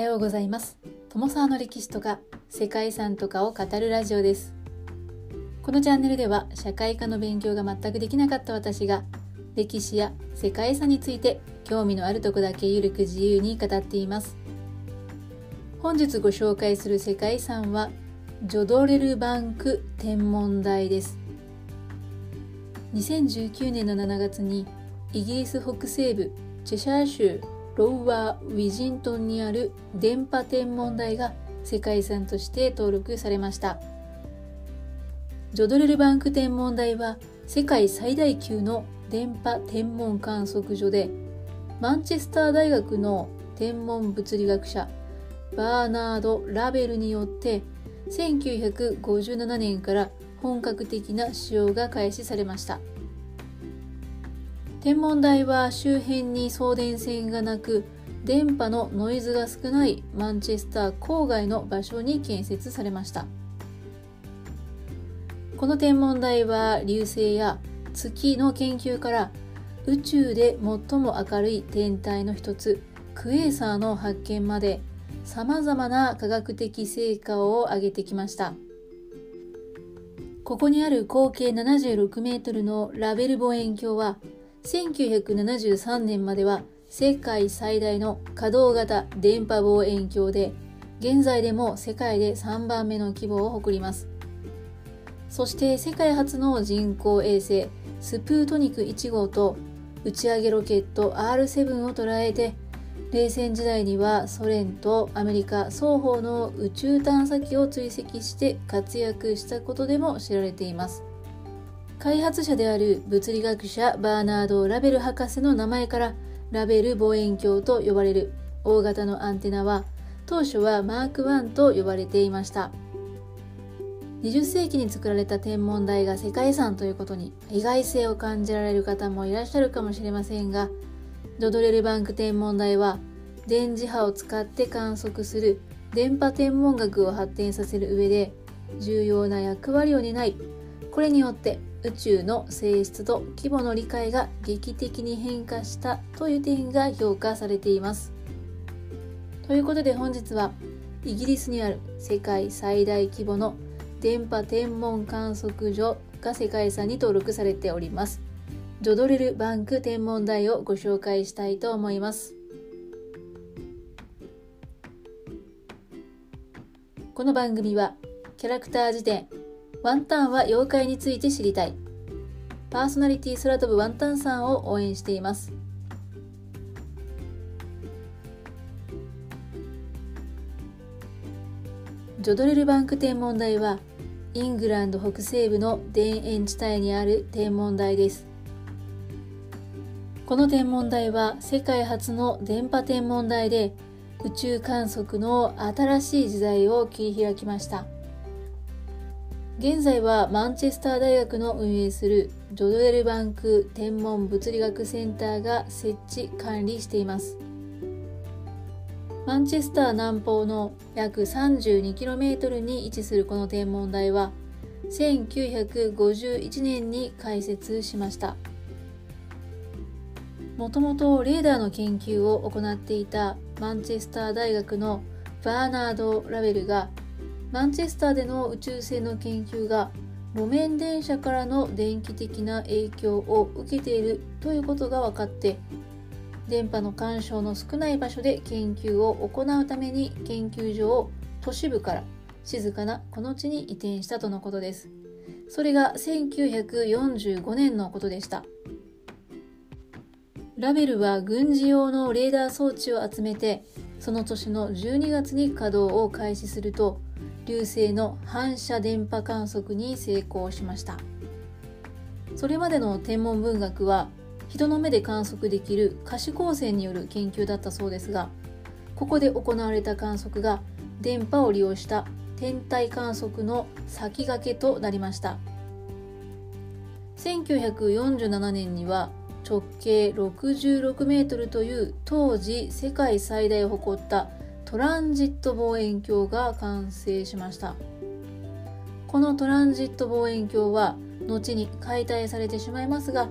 はようございます。友沢の歴史とか世界遺産とかを語るラジオです。このチャンネルでは社会科の勉強が全くできなかった私が歴史や世界遺産について興味のあるとこだけゆるく自由に語っています。本日ご紹介する世界遺産はジョドレルバンク天文台です。2019年の7月にイギリス北西部チェシャー州ロウワー・ウィジントンにある電波天文台が世界遺産として登録されました。ジョドレルバンク天文台は世界最大級の電波天文観測所でマンチェスター大学の天文物理学者バーナード・ラベルによって1957年から本格的な使用が開始されました。天文台は周辺に送電線がなく電波のノイズが少ないマンチェスター郊外の場所に建設されました。この天文台は流星や月の研究から宇宙で最も明るい天体の一つクエーサーの発見までさまざまな科学的成果を上げてきました。ここにある合計76メートルのラベル望遠鏡は1973年までは世界最大の可動型電波望遠鏡で現在でも世界で3番目の規模を誇ります。そして世界初の人工衛星スプートニク1号と打ち上げロケット R7 を捉えて冷戦時代にはソ連とアメリカ双方の宇宙探査機を追跡して活躍したことでも知られています。開発者である物理学者バーナード・ラベル博士の名前からラベル望遠鏡と呼ばれる大型のアンテナは当初はマーク1と呼ばれていました。20世紀に作られた天文台が世界遺産ということに意外性を感じられる方もいらっしゃるかもしれませんがドドレルバンク天文台は電磁波を使って観測する電波天文学を発展させる上で重要な役割を担いこれによって宇宙の性質と規模の理解が劇的に変化したという点が評価されています。ということで本日はイギリスにある世界最大規模の電波天文観測所が世界遺産に登録されております。ジョドレルバンク天文台をご紹介したいと思います。この番組はキャラクター辞典ワンタンは妖怪について知りたい。パーソナリティ空飛ぶワンタンさんを応援しています。ジョドレルバンク天文台はイングランド北西部の田園地帯にある天文台です。この天文台は世界初の電波天文台で宇宙観測の新しい時代を切り開きました。現在はマンチェスター大学の運営するジョドエルバンク天文物理学センターが設置管理しています。マンチェスター南方の約 32km に位置するこの天文台は1951年に開設しました。もともとレーダーの研究を行っていたマンチェスター大学のバーナード・ラベルがマンチェスターでの宇宙船の研究が路面電車からの電気的な影響を受けているということが分かって電波の干渉の少ない場所で研究を行うために研究所を都市部から静かなこの地に移転したとのことです。それが1945年のことでした。ラベルは軍事用のレーダー装置を集めてその年の12月に稼働を開始すると流星の反射電波観測に成功しました。それまでの天文文学は人の目で観測できる可視光線による研究だったそうですがここで行われた観測が電波を利用した天体観測の先駆けとなりました。1947年には直径66メートルという当時世界最大を誇ったトランジット望遠鏡が完成しました。このトランジット望遠鏡は後に解体されてしまいますが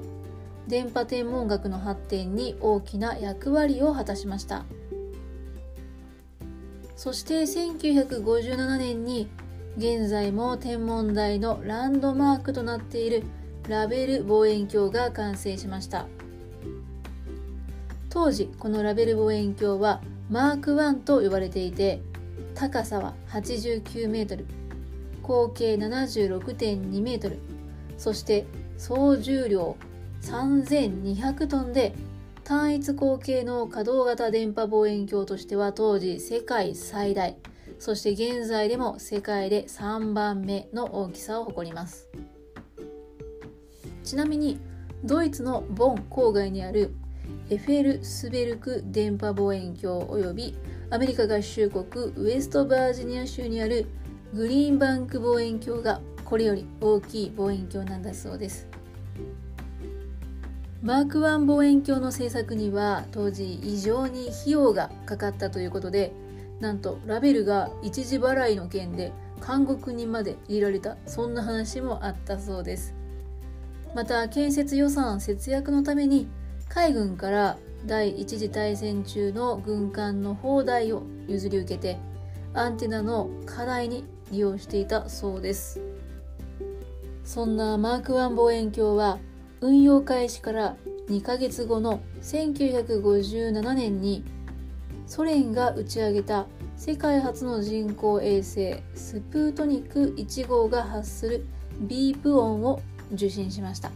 電波天文学の発展に大きな役割を果たしました。そして1957年に現在も天文台のランドマークとなっているラベル望遠鏡が完成しました。当時このラベル望遠鏡はマーク1と呼ばれていて高さは89メートル合計76.2メートルそして総重量3200トンで単一口径の可動型電波望遠鏡としては当時世界最大そして現在でも世界で3番目の大きさを誇ります。ちなみにドイツのボン郊外にあるエフェルスベルク電波望遠鏡及びアメリカ合衆国ウエストバージニア州にあるグリーンバンク望遠鏡がこれより大きい望遠鏡なんだそうです。マーク1望遠鏡の製作には当時異常に費用がかかったということでなんとラベルが一時払いの件で監獄にまで入れられた。そんな話もあったそうです。また建設予算節約のために海軍から第一次大戦中の軍艦の砲台を譲り受けてアンテナの課題に利用していたそうです。そんなマーク1望遠鏡は運用開始から2ヶ月後の1957年にソ連が打ち上げた世界初の人工衛星スプートニク1号が発するビープ音を受信しました。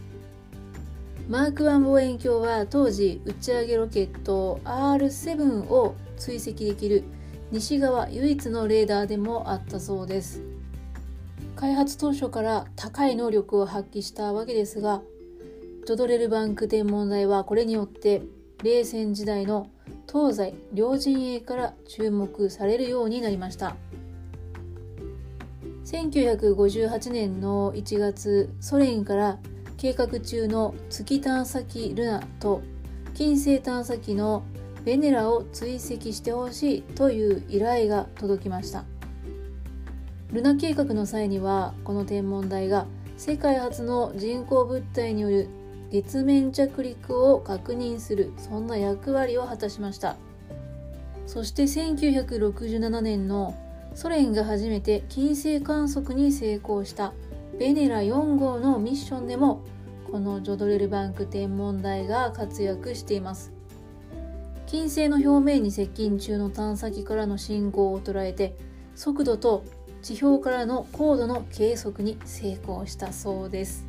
マーク1望遠鏡は当時打ち上げロケット R7 を追跡できる西側唯一のレーダーでもあったそうです。開発当初から高い能力を発揮したわけですがジョドレルバンク天文台はこれによって冷戦時代の東西両陣営から注目されるようになりました。1958年の1月ソ連から計画中の月探査機ルナと金星探査機のベネラを追跡してほしいという依頼が届きました。ルナ計画の際にはこの天文台が世界初の人工物体による月面着陸を確認するそんな役割を果たしました。そして1967年のソ連が初めて金星観測に成功したベネラ4号のミッションでもこのジョドレルバンク天文台が活躍しています。金星の表面に接近中の探査機からの信号を捉えて速度と地表からの高度の計測に成功したそうです。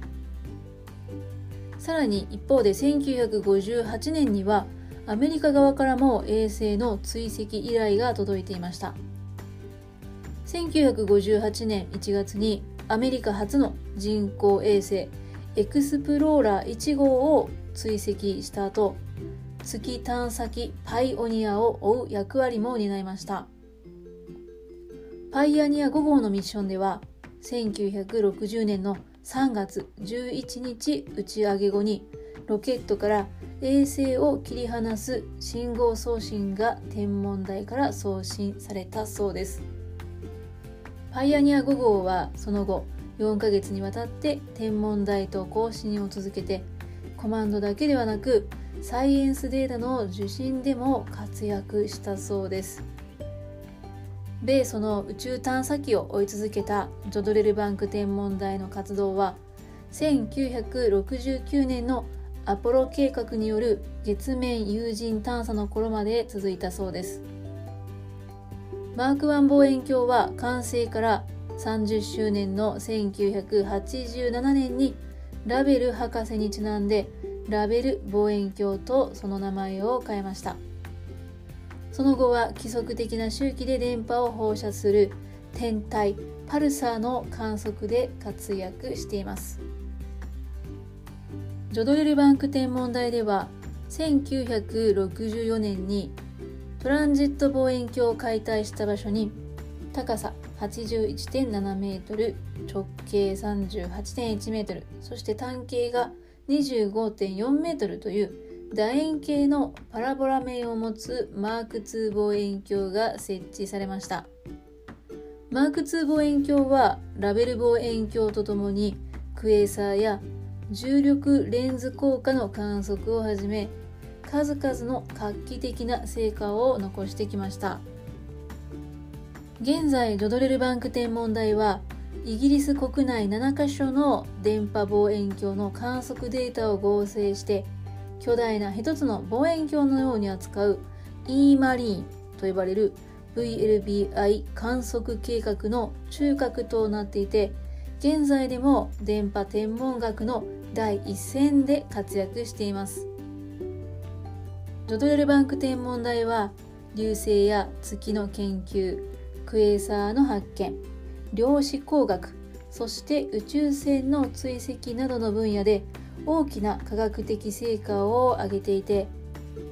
さらに一方で1958年にはアメリカ側からも衛星の追跡依頼が届いていました。1958年1月にアメリカ初の人工衛星エクスプローラー1号を追跡した後月探査機パイオニアを追う役割も担いました。パイオニア5号のミッションでは1960年の3月11日打ち上げ後にロケットから衛星を切り離す信号送信が天文台から送信されたそうです。パイオニア5号はその後4ヶ月にわたって天文台と更新を続けてコマンドだけではなくサイエンスデータの受信でも活躍したそうです。米ソの宇宙探査機を追い続けたジョドレルバンク天文台の活動は1969年のアポロ計画による月面有人探査の頃まで続いたそうです。マーク1望遠鏡は完成から30周年の1987年にラベル博士にちなんでラベル望遠鏡とその名前を変えました。その後は規則的な周期で電波を放射する天体パルサーの観測で活躍しています。ジョドレルバンク天文台では1964年にトランジット望遠鏡を解体した場所に高さ81.7メートル直径38.1メートルそして単径が25.4メートルという楕円形のパラボラ面を持つマーク2望遠鏡が設置されました。マーク2望遠鏡はラベル望遠鏡とともにクエーサーや重力レンズ効果の観測をはじめ数々の画期的な成果を残してきました。現在ジョドレルバンク天文台はイギリス国内7カ所の電波望遠鏡の観測データを合成して巨大な一つの望遠鏡のように扱う E マリーンと呼ばれる VLBI 観測計画の中核となっていて現在でも電波天文学の第一線で活躍しています。ジョドレルバンク天文台は流星や月の研究クエーサーの発見。量子工学。そして宇宙船の追跡などの分野で大きな科学的成果を上げていて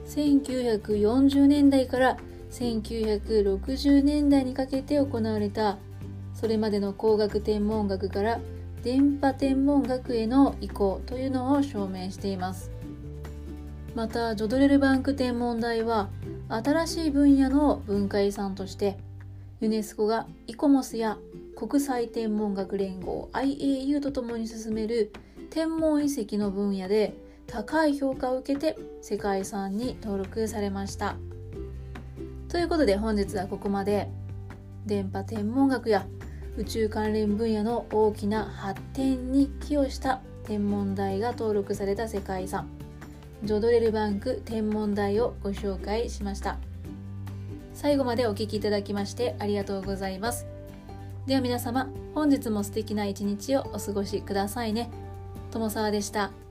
1940年代から1960年代にかけて行われたそれまでの工学天文学から電波天文学への移行というのを証明しています。またジョドレルバンク天文台は新しい分野の文化遺産としてユネスコがイコモスや国際天文学連合 IAU とともに進める天文遺跡の分野で高い評価を受けて世界遺産に登録されました。ということで本日はここまで。電波天文学や宇宙関連分野の大きな発展に寄与した天文台が登録された世界遺産。ジョドレルバンク天文台をご紹介しました。最後までお聴きいただきましてありがとうございますでは皆様本日も素敵な一日をお過ごしくださいね友沢でした。